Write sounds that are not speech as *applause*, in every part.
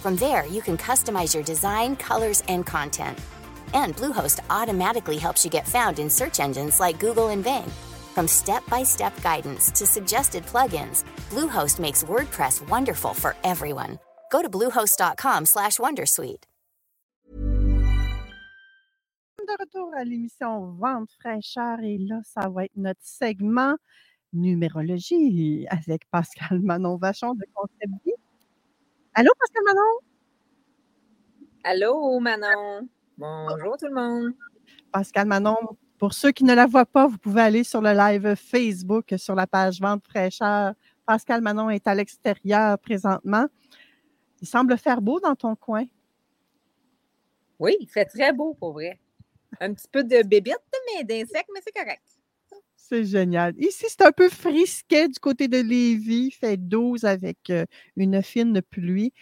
From there, you can customize your design, colors, and content. And Bluehost automatically helps you get found in search engines like Google and Bing. From step-by-step guidance to suggested plugins, Bluehost makes WordPress wonderful for everyone. Go to bluehost.com/wondersuite. de retour à l'émission Vente fraîcheur et là, ça va être notre segment numérologie avec Pascal Manon Vachon de Concept. Allô, Pascal Manon? Allô, Manon. Bonjour tout le monde. Pascal Manon, pour ceux qui ne la voient pas, vous pouvez aller sur le live Facebook sur la page Vente fraîcheur. Pascal Manon est à l'extérieur présentement. Il semble faire beau dans ton coin. Oui, il fait très beau pour vrai. Un petit peu de bébite, mais d'insectes, mais c'est correct. C'est génial. Ici, c'est un peu frisquet du côté de Lévis. Fait 12 avec euh, une fine pluie.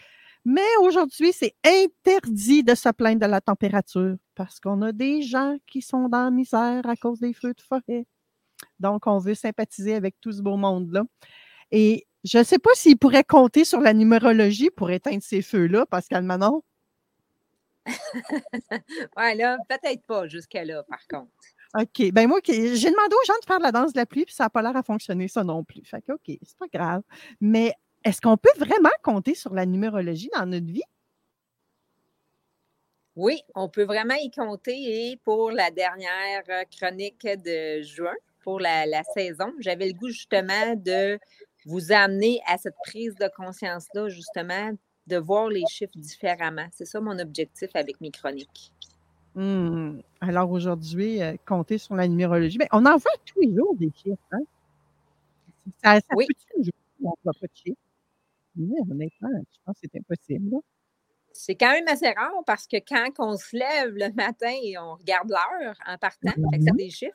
Mais aujourd'hui, c'est interdit de se plaindre de la température parce qu'on a des gens qui sont dans la misère à cause des feux de forêt. Donc, on veut sympathiser avec tout ce beau monde-là. Et je ne sais pas s'il pourrait compter sur la numérologie pour éteindre ces feux-là, Pascal Manon. *laughs* Ouais, là, peut-être pas jusqu'à là, par contre. OK. Ben moi, j'ai demandé aux gens de faire la danse de la pluie, puis ça n'a pas l'air à fonctionner, ça non plus. Fait que, OK, c'est pas grave. Mais est-ce qu'on peut vraiment compter sur la numérologie dans notre vie? Oui, on peut vraiment y compter. Et pour la dernière euh, chronique de juin, pour la, la saison, j'avais le goût justement de vous amener à cette prise de conscience-là, justement, de voir les chiffres différemment. C'est ça mon objectif avec mes chroniques. Hmm. Alors aujourd'hui, euh, compter sur la numérologie. Ben, on en voit tous les jours des chiffres. Hein? Ça, ça Oui. où on ne voit pas de chiffres? Mais honnêtement, je pense que c'est impossible. là. C'est quand même assez rare parce que quand on se lève le matin et on regarde l'heure en partant, fait que ça a des chiffres.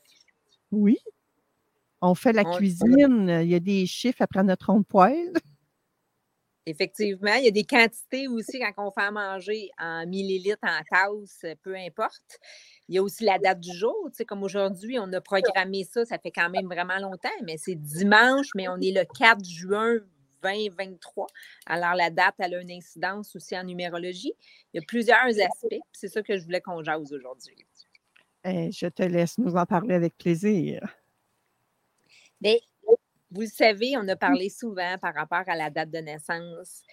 Oui. On fait la On- cuisine, il y a des chiffres après notre rond de poêle. Effectivement, il y a des quantités aussi quand on fait à manger en millilitres, en tasse, peu importe. Il y a aussi la date du jour. Tu sais, comme aujourd'hui, on a programmé ça, ça fait quand même vraiment longtemps, mais c'est dimanche, mais on est le 4 juin 2023. Alors, la date, elle a une incidence aussi en numérologie. Il y a plusieurs aspects. C'est ça que je voulais qu'on jase aujourd'hui. Eh, je te laisse nous en parler avec plaisir. Mais vous le savez, on a parlé souvent par rapport à la date de naissance.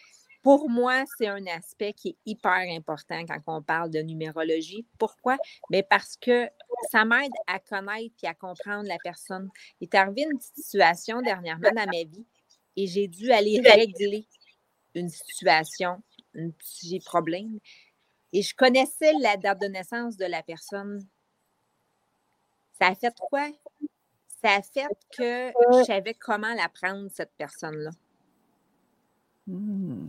Pour moi, c'est un aspect qui est hyper important quand on parle de numérologie. Pourquoi? Bien parce que ça m'aide à connaître et à comprendre la personne. Il est arrivé une petite situation dernièrement dans ma vie et j'ai dû aller régler une situation, un petit problème. Et je connaissais la date de naissance de la personne. Ça a fait quoi? Ça a fait que je savais comment la prendre, cette personne-là. Hmm.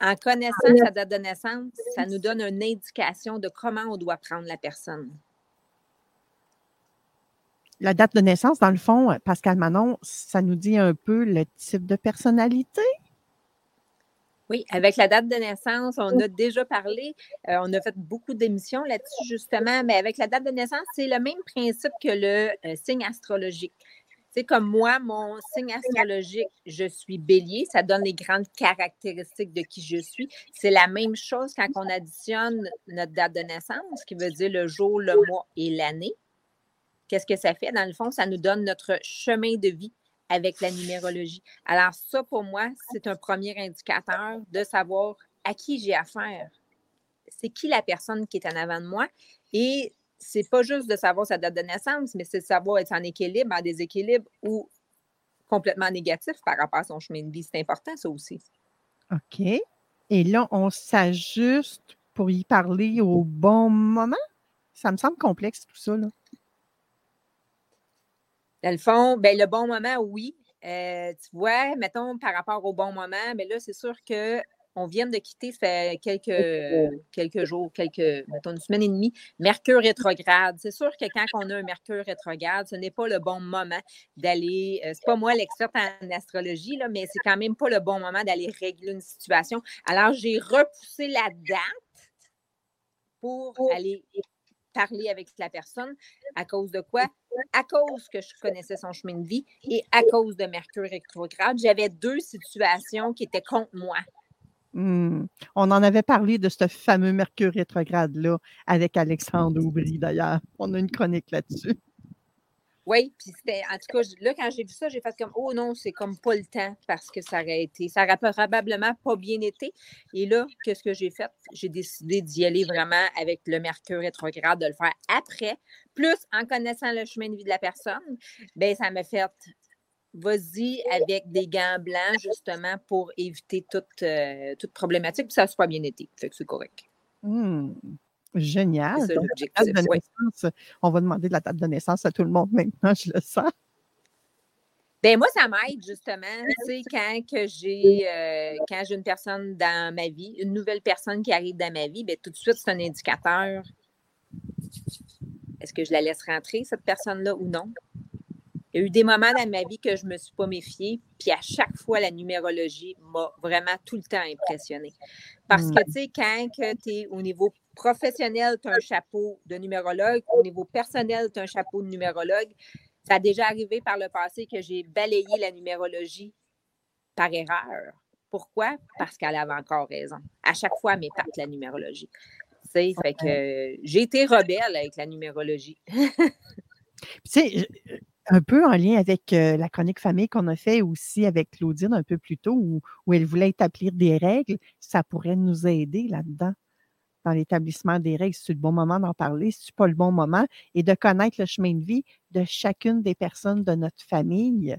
En connaissant sa date de naissance, ça nous donne une indication de comment on doit prendre la personne. La date de naissance, dans le fond, Pascal Manon, ça nous dit un peu le type de personnalité? Oui, avec la date de naissance, on a déjà parlé, euh, on a fait beaucoup d'émissions là-dessus justement, mais avec la date de naissance, c'est le même principe que le euh, signe astrologique. C'est comme moi, mon signe astrologique, je suis bélier, ça donne les grandes caractéristiques de qui je suis. C'est la même chose quand on additionne notre date de naissance, qui veut dire le jour, le mois et l'année. Qu'est-ce que ça fait? Dans le fond, ça nous donne notre chemin de vie avec la numérologie. Alors, ça, pour moi, c'est un premier indicateur de savoir à qui j'ai affaire. C'est qui la personne qui est en avant de moi? Et c'est pas juste de savoir sa date de naissance, mais c'est de savoir être en équilibre, en déséquilibre ou complètement négatif par rapport à son chemin de vie. C'est important, ça aussi. OK. Et là, on s'ajuste pour y parler au bon moment? Ça me semble complexe tout ça. Là. Dans le fond, ben, le bon moment, oui. Euh, tu vois, mettons, par rapport au bon moment, mais là, c'est sûr que on vient de quitter, ça fait quelques, quelques jours, quelques, mettons, une semaine et demie, Mercure rétrograde. C'est sûr que quand on a un Mercure rétrograde, ce n'est pas le bon moment d'aller, euh, c'est pas moi l'experte en astrologie, là, mais c'est quand même pas le bon moment d'aller régler une situation. Alors, j'ai repoussé la date pour aller parler avec la personne. À cause de quoi? À cause que je connaissais son chemin de vie et à cause de Mercure rétrograde. J'avais deux situations qui étaient contre moi. Hmm. On en avait parlé de ce fameux Mercure rétrograde-là avec Alexandre Aubry, d'ailleurs. On a une chronique là-dessus. Oui, puis c'était, en tout cas, là, quand j'ai vu ça, j'ai fait comme, oh non, c'est comme pas le temps parce que ça aurait été, ça aurait probablement pas bien été. Et là, qu'est-ce que j'ai fait? J'ai décidé d'y aller vraiment avec le Mercure rétrograde, de le faire après. Plus, en connaissant le chemin de vie de la personne, bien, ça m'a fait vas-y avec des gants blancs, justement, pour éviter toute, euh, toute problématique. Puis ça n'a pas bien été. Fait que c'est correct. Mmh. Génial. on va demander de la date de naissance à tout le monde maintenant, je le sens. Ben moi, ça m'aide justement, tu sais, quand que j'ai euh, quand j'ai une personne dans ma vie, une nouvelle personne qui arrive dans ma vie, ben tout de suite, c'est un indicateur. Est-ce que je la laisse rentrer, cette personne-là, ou non? Il y a eu des moments dans ma vie que je ne me suis pas méfiée, puis à chaque fois, la numérologie m'a vraiment tout le temps impressionnée. Parce que, mm. tu sais, quand tu es au niveau professionnel, tu as un chapeau de numérologue, au niveau personnel, tu as un chapeau de numérologue, ça a déjà arrivé par le passé que j'ai balayé la numérologie par erreur. Pourquoi? Parce qu'elle avait encore raison. À chaque fois, elle m'épate la numérologie. Fait que j'ai été rebelle avec la numérologie. *laughs* tu un peu en lien avec la chronique famille qu'on a fait aussi avec Claudine un peu plus tôt, où, elle voulait établir des règles, ça pourrait nous aider là-dedans, dans l'établissement des règles. C'est le bon moment d'en parler, c'est pas le bon moment, et de connaître le chemin de vie de chacune des personnes de notre famille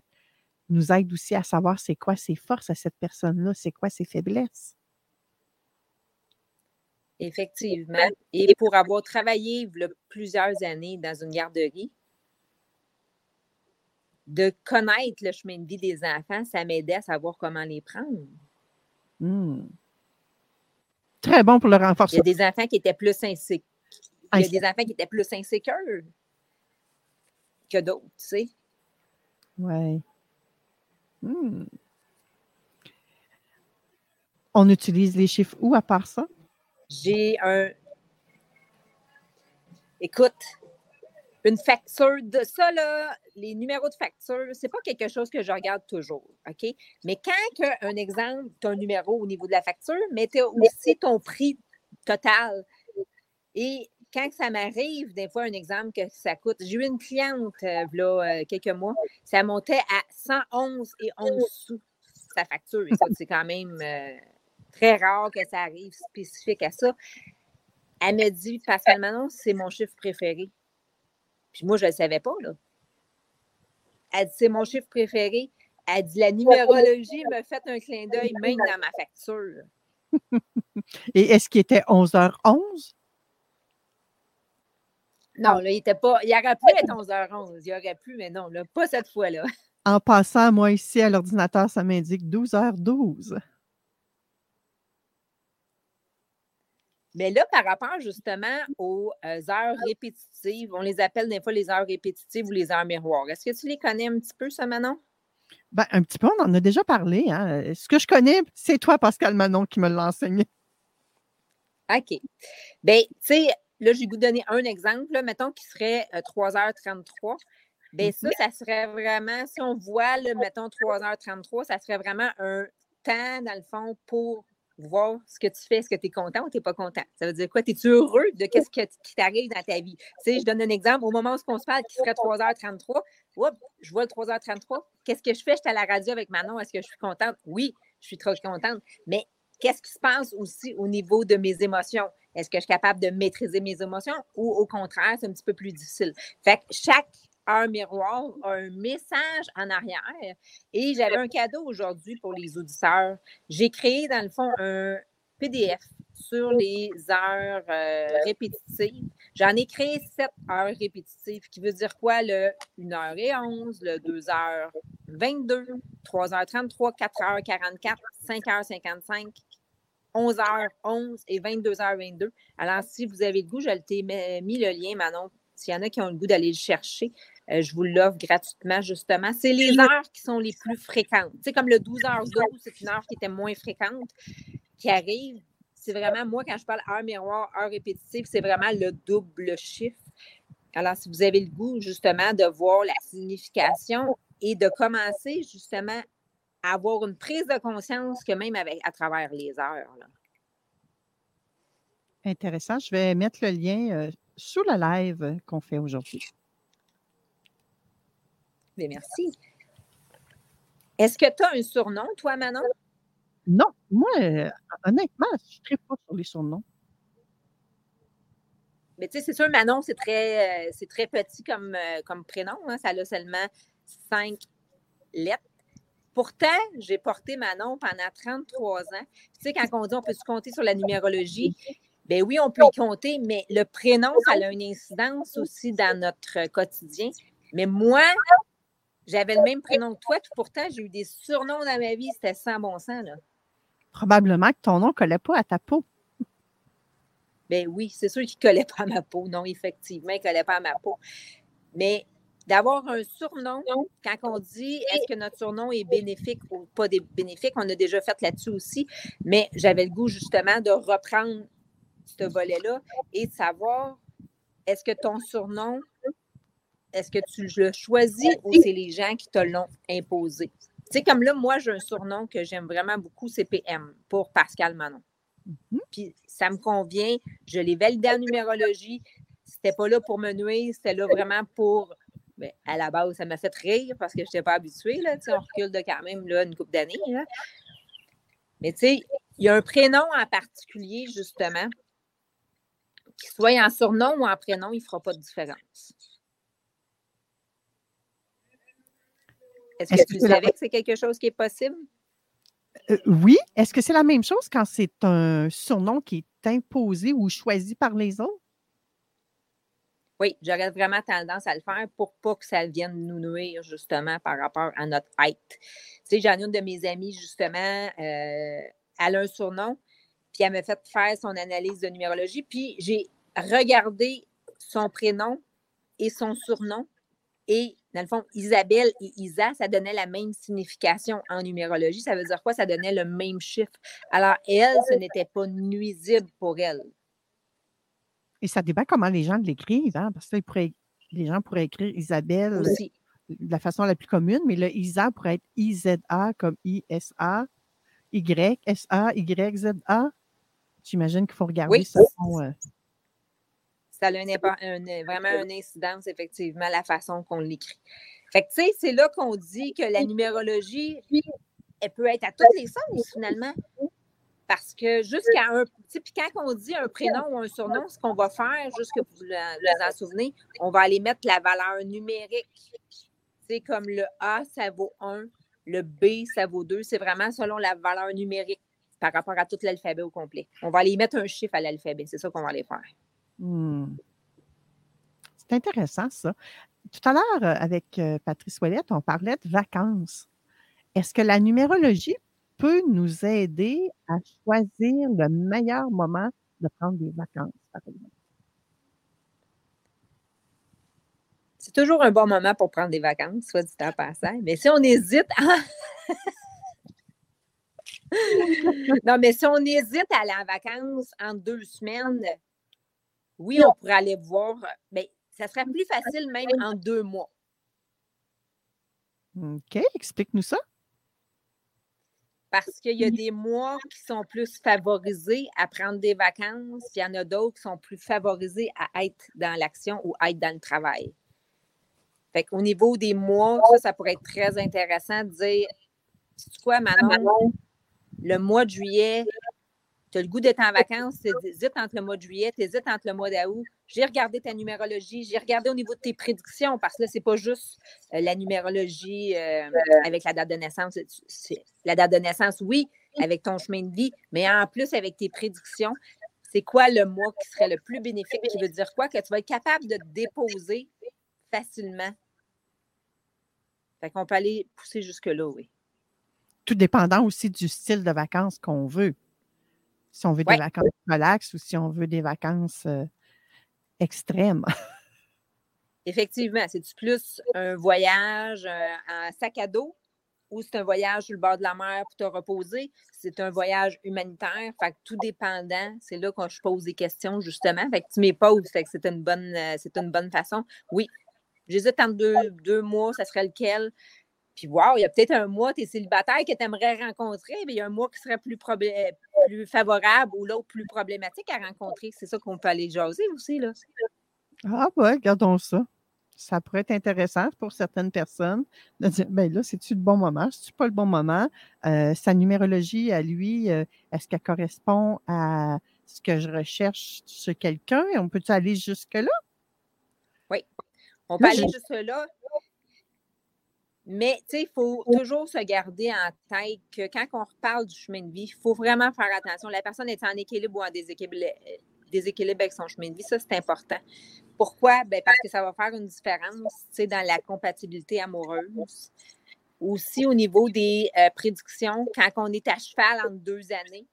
nous aide aussi à savoir c'est quoi ses forces à cette personne-là, c'est quoi ses faiblesses. Effectivement. Et pour avoir travaillé plusieurs années dans une garderie, de connaître le chemin de vie des enfants, ça m'aidait à savoir comment les prendre. Hmm. Très bon pour le renforcer. Il y a des enfants qui étaient plus insécures. Il y a des enfants qui étaient plus insécures que d'autres, tu sais. Oui. Hmm. On utilise les chiffres où à part ça? J'ai un. Écoute, une facture de ça, là, les numéros de facture, c'est pas quelque chose que je regarde toujours, OK? Mais quand, un exemple, tu as un numéro au niveau de la facture, mais tu as aussi ton prix total. Et quand ça m'arrive, des fois, un exemple que ça coûte, j'ai eu une cliente, euh, là, euh, quelques mois, ça montait à 111 et 11 sous, sa facture. c'est quand même euh, très rare que ça arrive spécifique à ça. Elle me dit, Pascal Manon, c'est mon chiffre préféré. Puis moi, je ne le savais pas, là. Elle dit, c'est mon chiffre préféré. Elle dit, la numérologie m'a fait un clin d'œil même dans ma facture. *laughs* Et est-ce qu'il était 11h11? Non, là, il était pas. Il aurait pu être 11h11. Il aurait pu, mais non, là, pas cette fois-là. En passant, moi, ici, à l'ordinateur, ça m'indique 12h12. Mais là, par rapport justement aux euh, heures répétitives, on les appelle des fois les heures répétitives ou les heures miroirs. Est-ce que tu les connais un petit peu, ça, Manon? Ben, un petit peu, on en a déjà parlé. Hein. Ce que je connais, c'est toi, Pascal Manon, qui me l'a enseigné. OK. Bien, tu sais, là, j'ai vous donner un exemple, mettons, qui serait 3h33. Euh, Bien, ça, ça serait vraiment, si on voit, mettons, 3h33, ça serait vraiment un temps, dans le fond, pour voir ce que tu fais, est-ce que tu es content ou tu n'es pas content? Ça veut dire quoi? Es-tu heureux de ce qui t'arrive dans ta vie? Tu sais, je donne un exemple. Au moment où on se parle, qui serait 3h33, je vois le 3h33. Qu'est-ce que je fais? Je suis à la radio avec Manon. Est-ce que je suis contente? Oui, je suis trop contente. Mais qu'est-ce qui se passe aussi au niveau de mes émotions? Est-ce que je suis capable de maîtriser mes émotions ou au contraire, c'est un petit peu plus difficile? Fait que chaque un miroir, un message en arrière. Et j'avais un cadeau aujourd'hui pour les auditeurs. J'ai créé, dans le fond, un PDF sur les heures euh, répétitives. J'en ai créé sept heures répétitives, qui veut dire quoi? Le 1h11, le 2h22, 3h33, 4h44, 5h55, 11h11 et 22h22. Alors, si vous avez le goût, je t'ai mis le lien, Manon. S'il y en a qui ont le goût d'aller le chercher, euh, je vous l'offre gratuitement, justement. C'est les heures qui sont les plus fréquentes. Tu sais, comme le 12h12, c'est une heure qui était moins fréquente, qui arrive. C'est vraiment, moi, quand je parle heure miroir, heure répétitive, c'est vraiment le double chiffre. Alors, si vous avez le goût, justement, de voir la signification et de commencer, justement, à avoir une prise de conscience que même avec, à travers les heures. Intéressant. Je vais mettre le lien euh, sous le live qu'on fait aujourd'hui. Mais merci. Est-ce que tu as un surnom, toi, Manon? Non, moi, euh, honnêtement, je ne pas sur les surnoms. Mais tu sais, c'est sûr, Manon, c'est très, euh, c'est très petit comme, euh, comme prénom. Hein. Ça a seulement cinq lettres. Pourtant, j'ai porté Manon pendant 33 ans. Tu sais, quand on dit on peut se compter sur la numérologie, ben oui, on peut y compter, mais le prénom, ça a une incidence aussi dans notre quotidien. Mais moi, j'avais le même prénom que toi, pourtant, j'ai eu des surnoms dans ma vie, c'était sans bon sens. Là. Probablement que ton nom ne collait pas à ta peau. Ben oui, c'est sûr qu'il ne collait pas à ma peau. Non, effectivement, il ne collait pas à ma peau. Mais d'avoir un surnom, quand on dit est-ce que notre surnom est bénéfique ou pas bénéfique, on a déjà fait là-dessus aussi, mais j'avais le goût justement de reprendre ce volet-là et de savoir est-ce que ton surnom est-ce que tu le choisis ou c'est les gens qui te l'ont imposé? Tu sais, comme là, moi, j'ai un surnom que j'aime vraiment beaucoup, c'est PM, pour Pascal Manon. Mm-hmm. Puis ça me convient, je l'ai validé en numérologie. C'était pas là pour me nuire, c'était là vraiment pour. Ben, à la base, ça m'a fait rire parce que je n'étais pas habituée. Là, on recule de quand même là, une couple d'années. Mais tu sais, il y a un prénom en particulier, justement, qu'il soit en surnom ou en prénom, il ne fera pas de différence. Est-ce que tu savais que c'est quelque chose qui est possible? Euh, oui. Est-ce que c'est la même chose quand c'est un surnom qui est imposé ou choisi par les autres? Oui, j'aurais vraiment tendance à le faire pour pas que ça vienne nous nuire justement par rapport à notre height. Tu sais, j'en ai une de mes amies justement, euh, elle a un surnom, puis elle m'a fait faire son analyse de numérologie, puis j'ai regardé son prénom et son surnom et dans le fond, Isabelle et Isa, ça donnait la même signification en numérologie. Ça veut dire quoi? Ça donnait le même chiffre. Alors, elle, ce n'était pas nuisible pour elle. Et ça dépend comment les gens l'écrivent, hein? parce que les gens pourraient écrire Isabelle de la façon la plus commune, mais le Isa pourrait être IZA comme ISA, YSA, YZA. J'imagine qu'il faut regarder oui. ça ça a vraiment une incidence, effectivement, la façon qu'on l'écrit. Fait que, tu sais, c'est là qu'on dit que la numérologie, elle peut être à tous les sens, finalement. Parce que jusqu'à un. Puis quand on dit un prénom ou un surnom, ce qu'on va faire, juste que vous vous en souvenez, on va aller mettre la valeur numérique. C'est comme le A, ça vaut 1, le B, ça vaut 2. C'est vraiment selon la valeur numérique par rapport à tout l'alphabet au complet. On va aller mettre un chiffre à l'alphabet. C'est ça qu'on va aller faire. Mmh. C'est intéressant, ça. Tout à l'heure, euh, avec euh, Patrice Ouellette, on parlait de vacances. Est-ce que la numérologie peut nous aider à choisir le meilleur moment de prendre des vacances, par exemple? C'est toujours un bon moment pour prendre des vacances, soit du temps passant. Mais si on hésite, *laughs* non, mais si on hésite à aller en vacances en deux semaines, oui, on pourrait aller voir, mais euh, ben, ça serait plus facile même en deux mois. OK, explique-nous ça. Parce qu'il y a des mois qui sont plus favorisés à prendre des vacances, puis il y en a d'autres qui sont plus favorisés à être dans l'action ou à être dans le travail. Fait qu'au niveau des mois, ça, ça pourrait être très intéressant de dire, tu quoi, Manon, le mois de juillet, tu as le goût d'être en vacances, tu hésites entre le mois de juillet, tu hésites entre le mois d'août. J'ai regardé ta numérologie, j'ai regardé au niveau de tes prédictions, parce que là, ce n'est pas juste euh, la numérologie euh, avec la date de naissance. La date de naissance, oui, avec ton chemin de vie, mais en plus avec tes prédictions, c'est quoi le mois qui serait le plus bénéfique, qui veut dire quoi? Que tu vas être capable de te déposer facilement. Fait qu'on peut aller pousser jusque-là, oui. Tout dépendant aussi du style de vacances qu'on veut. Si on veut Ouais. des vacances relax ou si on veut des vacances euh, extrêmes. Effectivement, c'est-tu plus un voyage euh, en sac à dos ou c'est un voyage sur le bord de la mer pour te reposer? C'est un voyage humanitaire. Fait que tout dépendant, c'est là que je pose des questions, justement. Fait que tu m'époses, fait que c'est une bonne, euh, c'est une bonne façon. Oui, j'hésite entre deux, deux mois, ça serait lequel? Puis, wow, il y a peut-être un mois, tu es célibataire que tu aimerais rencontrer, mais il y a un mois qui serait plus, problé- plus favorable ou l'autre plus problématique à rencontrer. C'est ça qu'on peut aller jaser aussi, là. Ah ouais, regardons ça. Ça pourrait être intéressant pour certaines personnes de dire, ben là, c'est-tu le bon moment? C'est-tu pas le bon moment? Euh, sa numérologie à lui, euh, est-ce qu'elle correspond à ce que je recherche sur quelqu'un? On peut-tu aller jusque-là? On peut Là, aller j'ai- juste là. Mais, tu sais, il faut toujours se garder en tête que quand on reparle du chemin de vie, il faut vraiment faire attention. La personne est en équilibre ou en déséquilibre, euh, déséquilibre avec son chemin de vie. Ça, c'est important. Pourquoi? Ben, parce que ça va faire une différence, tu sais, dans la compatibilité amoureuse. Aussi, au niveau des euh, prédictions, quand on est à cheval entre deux années,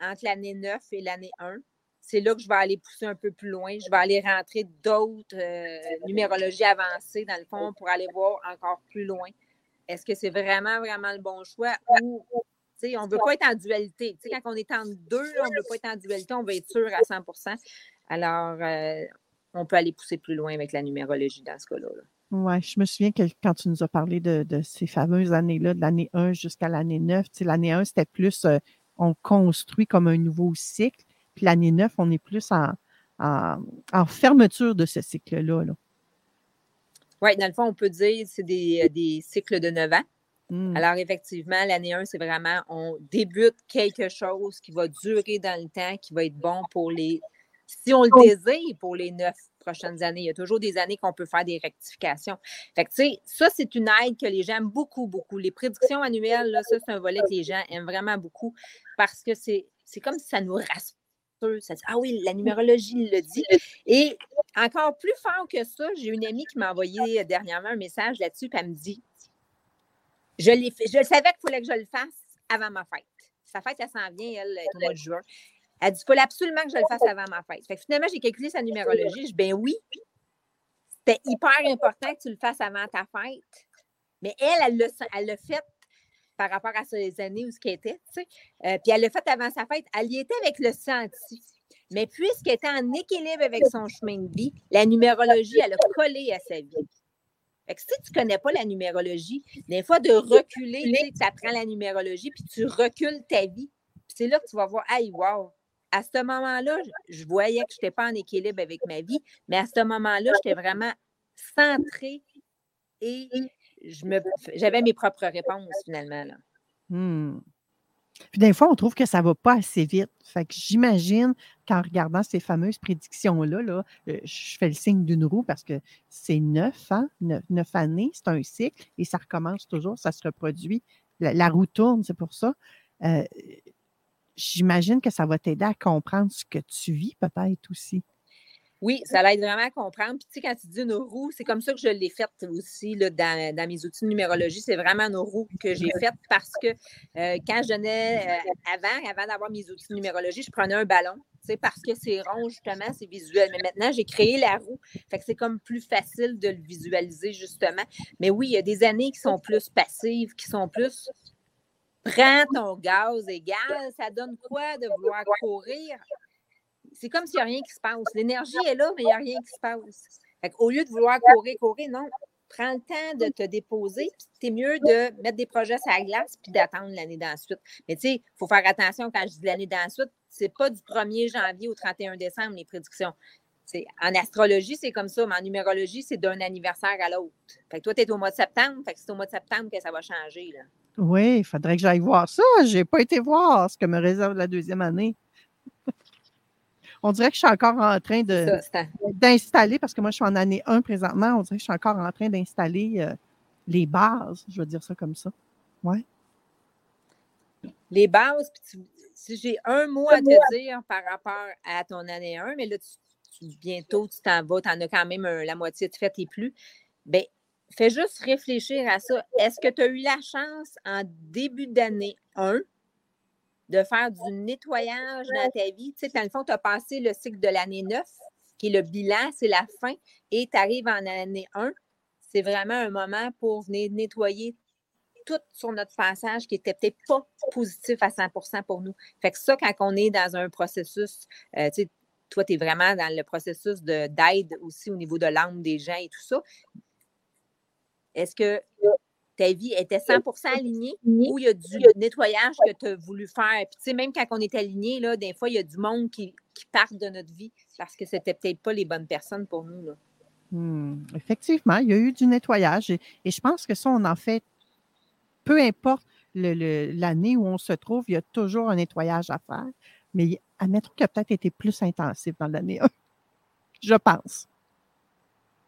entre l'année 9 et l'année 1, c'est là que je vais aller pousser un peu plus loin. Je vais aller rentrer d'autres euh, numérologies avancées, dans le fond, pour aller voir encore plus loin. Est-ce que c'est vraiment, vraiment le bon choix ou, on ne veut pas être en dualité. Quand on est en deux, on ne veut pas être en dualité, on veut être sûr à 100% Alors, euh, on peut aller pousser plus loin avec la numérologie dans ce cas-là. là. Oui, je me souviens que quand tu nous as parlé de, ces fameuses années-là, de l'année 1 jusqu'à l'année 9, tu sais, l'année 1, c'était plus, euh, on construit comme un nouveau cycle, puis l'année 9, on est plus en, en, en fermeture de ce cycle-là. là. Oui, dans le fond, on peut dire que c'est des, des cycles de 9 ans. Hmm. Alors, effectivement, l'année 1, c'est vraiment, on débute quelque chose qui va durer dans le temps, qui va être bon pour les, si on le désire, pour les neuf prochaines années. Il y a toujours des années qu'on peut faire des rectifications. Fait que, tu sais, ça, c'est une aide que les gens aiment beaucoup, beaucoup. Les prédictions annuelles, là, ça, c'est un volet que les gens aiment vraiment beaucoup parce que c'est c'est comme si ça nous rassure. Ça dit, ah oui, la numérologie le dit. Et encore plus fort que ça, j'ai une amie qui m'a envoyé euh, dernièrement un message là-dessus, puis elle me dit, je l'ai fait. Je savais qu'il fallait que je le fasse avant ma fête. Sa fête, elle s'en vient, elle, est au mois de juin. Elle dit, il fallait absolument que je le fasse avant ma fête. Fait que finalement, j'ai calculé sa numérologie. Je dis, ben oui, c'était hyper important que tu le fasses avant ta fête. Mais elle, elle l'a elle l'a fait par rapport à ses années où ce qu'elle était, tu sais. Euh, puis elle l'a fait avant sa fête. Elle y était avec le senti. Mais puisqu'elle était en équilibre avec son chemin de vie, la numérologie, elle a collé à sa vie. Fait que si tu ne connais pas la numérologie, des fois de reculer, tu apprends la numérologie, puis tu recules ta vie. C'est là que tu vas voir, hey, wow, à ce moment-là, je voyais que je n'étais pas en équilibre avec ma vie, mais à ce moment-là, j'étais vraiment centrée et j'avais mes propres réponses finalement. Hmm. Puis des fois, on trouve que ça ne va pas assez vite. Fait que j'imagine qu'en regardant ces fameuses prédictions-là, là, euh, je fais le signe d'une roue parce que c'est neuf ans, neuf, neuf années, c'est un cycle et ça recommence toujours, ça se reproduit. La, la roue tourne, c'est pour ça. Euh, j'imagine que ça va t'aider à comprendre ce que tu vis peut-être aussi. Oui, ça l'aide vraiment à comprendre. Puis, tu sais, quand tu dis une roue, c'est comme ça que je l'ai faite aussi là, dans, dans, mes outils de numérologie. C'est vraiment une roue que j'ai faite parce que euh, quand je donnais euh, avant, avant d'avoir mes outils de numérologie, je prenais un ballon. Tu sais, parce que c'est rond, justement, c'est visuel. Mais maintenant, j'ai créé la roue. Fait que c'est comme plus facile de le visualiser, justement. Mais oui, il y a des années qui sont plus passives, qui sont plus prends ton gaz égal. Ça donne quoi de vouloir courir? C'est comme s'il n'y a rien qui se passe. L'énergie est là, mais il n'y a rien qui se passe. Fait Au lieu de vouloir courir, courir, non. Prends le temps de te déposer. C'est mieux de mettre des projets sur la glace puis d'attendre l'année d'ensuite. Mais tu sais, il faut faire attention quand je dis l'année d'ensuite, c'est pas du 1er janvier au 31 décembre, les prédictions. T'sais, en astrologie, c'est comme ça, mais en numérologie, c'est d'un anniversaire à l'autre. Fait que toi, tu es au mois de septembre, fait que c'est au mois de septembre que ça va changer. Là. Oui, il faudrait que j'aille voir ça. Je n'ai pas été voir ce que me réserve la deuxième année on dirait que je suis encore en train de, d'installer, parce que moi, je suis en année 1 présentement, on dirait que je suis encore en train d'installer euh, les bases, je vais dire ça comme ça. Oui. les bases, tu- si j'ai un mot à te dire par rapport à ton année 1, mais là, tu- tu- bientôt, tu t'en vas, tu en as quand même la moitié de fait et plus, bien, fais juste réfléchir à ça. Est-ce que tu as eu la chance en début d'année 1 de faire du nettoyage dans ta vie? Tu sais, dans le fond, tu as passé le cycle de l'année 9, qui est le bilan, c'est la fin, et tu arrives en année 1. C'est vraiment un moment pour venir nettoyer tout sur notre passage qui n'était peut-être pas positif à 100% pour nous. Fait que ça, quand on est dans un processus, euh, tu sais, toi, tu es vraiment dans le processus de- d'aide aussi au niveau de l'âme des gens et tout ça. Est-ce que ta vie était 100% alignée ou il y a du nettoyage que tu as voulu faire? Puis, tu sais, même quand on est aligné, là, des fois, il y a du monde qui, qui part de notre vie parce que c'était peut-être pas les bonnes personnes pour nous. Là. Hmm, Effectivement, il y a eu du nettoyage et, et je pense que ça, on en fait, peu importe l'année où on se trouve, il y a toujours un nettoyage à faire. Mais admettons qu'il a peut-être été plus intensif dans l'année 1. Je pense.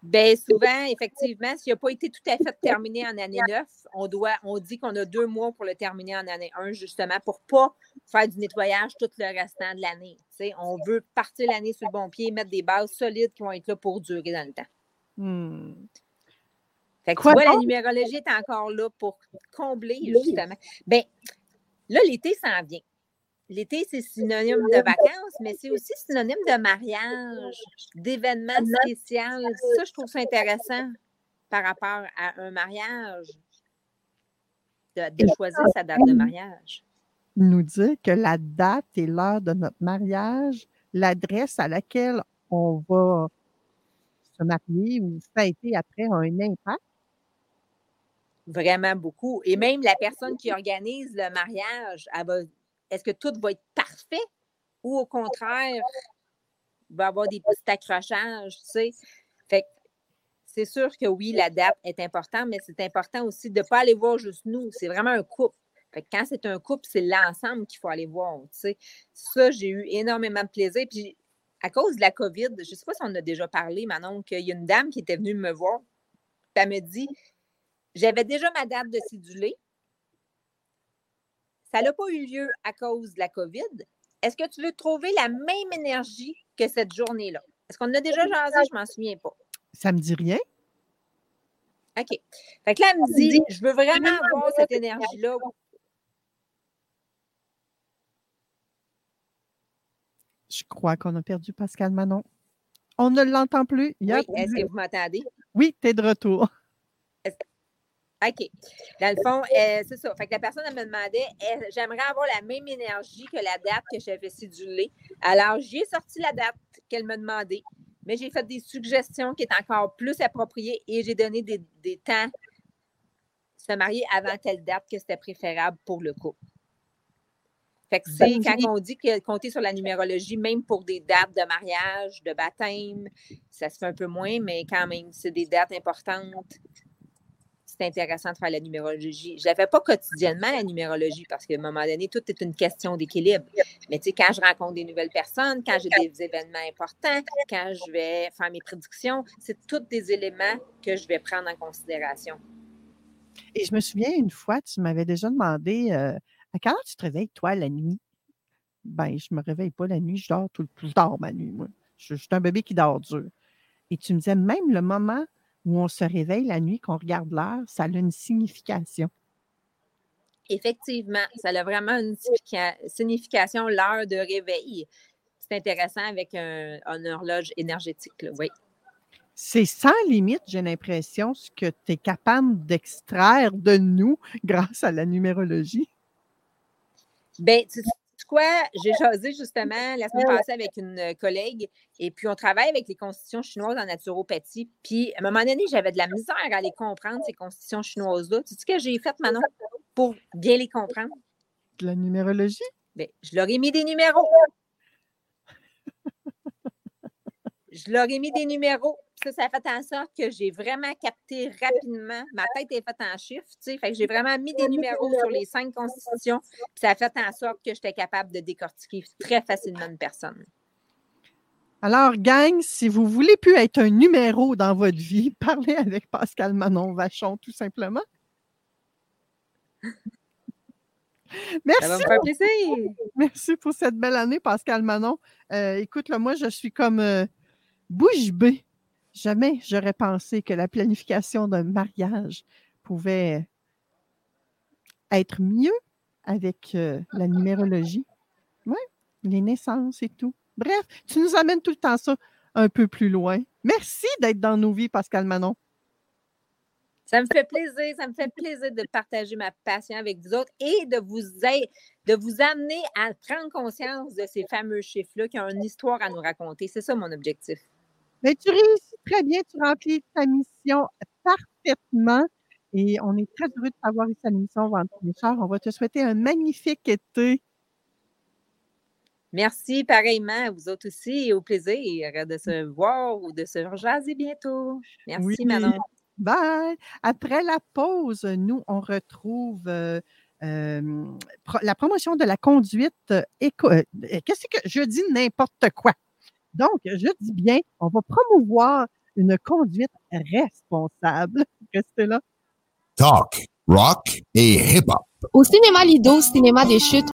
Bien, souvent, effectivement, s'il n'a pas été tout à fait terminé en année 9, on, doit, on dit qu'on a deux mois pour le terminer en année 1, justement, pour ne pas faire du nettoyage tout le restant de l'année. Tu sais, on veut partir l'année sur le bon pied, mettre des bases solides qui vont être là pour durer dans le temps. Hmm. Fait que Quoi tu vois, la numérologie est encore là pour combler, justement. Bien, là, l'été s'en vient. L'été, c'est synonyme de vacances, mais c'est aussi synonyme de mariage, d'événements spéciaux. Ça, je trouve ça intéressant par rapport à un mariage, de, de choisir sa date de mariage. Nous dit que la date et l'heure de notre mariage, l'adresse à laquelle on va se marier ou fêter après a un impact. Vraiment beaucoup. Et même la personne qui organise le mariage, elle va- est-ce que tout va être parfait ou au contraire, il va y avoir des petits accrochages, tu sais? C'est sûr que oui, la date est importante, mais c'est important aussi de ne pas aller voir juste nous. C'est vraiment un couple. Fait que quand c'est un couple, c'est l'ensemble qu'il faut aller voir, tu sais? Ça, j'ai eu énormément de plaisir. Puis à cause de la COVID, je ne sais pas si on a déjà parlé, Manon, qu'il y a une dame qui était venue me voir. Puis elle me dit J'avais déjà ma date de cédulé. Ça n'a pas eu lieu à cause de la COVID. Est-ce que tu veux trouver la même énergie que cette journée-là? Est-ce qu'on en a déjà jasé? Je ne m'en souviens pas. Ça me dit rien. OK. Fait que là, elle me dit Je veux vraiment avoir cette énergie-là. Je crois qu'on a perdu Pascal Manon. On ne l'entend plus. Il Oui, est-ce que vous m'entendez? Oui, tu es de retour. OK. Dans le fond, euh, c'est ça. Fait que la personne, elle me demandait j'aimerais avoir la même énergie que la date que j'avais cédulée. Alors, j'ai sorti la date qu'elle me demandait, mais j'ai fait des suggestions qui étaient encore plus appropriées et j'ai donné des, des temps se marier avant telle date que c'était préférable pour le couple. Fait que c'est quand on dit que compter sur la numérologie, même pour des dates de mariage, de baptême, ça se fait un peu moins, mais quand même, c'est des dates importantes c'est intéressant de faire la numérologie. Je ne la fais pas quotidiennement, la numérologie, parce qu'à un moment donné, tout est une question d'équilibre. Mais tu sais, quand je rencontre des nouvelles personnes, quand j'ai des événements importants, quand je vais faire mes prédictions, c'est tous des éléments que je vais prendre en considération. Et je me souviens une fois, tu m'avais déjà demandé euh, à quelle heure tu te réveilles, toi, la nuit? Ben, je ne me réveille pas la nuit, je dors tout le dors ma nuit, moi. Je, je suis un bébé qui dort dur. Et tu me disais, même le moment où on se réveille la nuit, qu'on regarde l'heure, ça a une signification. Effectivement, ça a vraiment une significa- signification, l'heure de réveil. C'est intéressant avec un, une horloge énergétique, là, oui. C'est sans limite, j'ai l'impression, ce que tu es capable d'extraire de nous *laughs* grâce à la numérologie. Bien, tu sais quoi? J'ai jasé justement la semaine passée avec une collègue et puis on travaille avec les constitutions chinoises en naturopathie. Puis à un moment donné, j'avais de la misère à les comprendre, ces constitutions chinoises-là. Tu sais ce que j'ai fait, Manon, pour bien les comprendre? De la numérologie? Bien, je leur ai mis des numéros. *laughs* je leur ai mis des numéros. Ça, ça a fait en sorte que j'ai vraiment capté rapidement. Ma tête est faite en chiffres, tu sais. Fait que j'ai vraiment mis des numéros sur les cinq constitutions. Puis ça a fait en sorte que j'étais capable de décortiquer très facilement une personne. Alors, gang, si vous voulez plus être un numéro dans votre vie, *laughs* parlez avec Pascal Manon Vachon, tout simplement. *laughs* Merci. Ça va me faire plaisir. Merci pour cette belle année, Pascal Manon. Euh, écoute, là, moi, je suis comme euh, bouche bée. Jamais j'aurais pensé que la planification d'un mariage pouvait être mieux avec euh, la numérologie. Oui, les naissances et tout. Bref, tu nous amènes tout le temps ça un peu plus loin. Merci d'être dans nos vies, Pascal Manon. Ça me fait plaisir, ça me fait plaisir de partager ma passion avec vous autres et de vous, ai- de vous amener à prendre conscience de ces fameux chiffres-là qui ont une histoire à nous raconter. C'est ça mon objectif. Mais tu réussis très bien, tu remplis ta mission parfaitement. Et on est très heureux de t'avoir ici à l'émission Richard. On va te souhaiter un magnifique été. Merci pareillement à vous autres aussi et au plaisir de se voir ou de se jaser bientôt. Merci Oui. Manon. Bye. Après la pause, nous, on retrouve euh, euh, la promotion de la conduite euh, éco. Qu'est-ce que je dis n'importe quoi? Donc, je dis bien, on va promouvoir une conduite responsable. Restez là. Talk, rock et hip-hop. Au cinéma Lido, cinéma des chutes,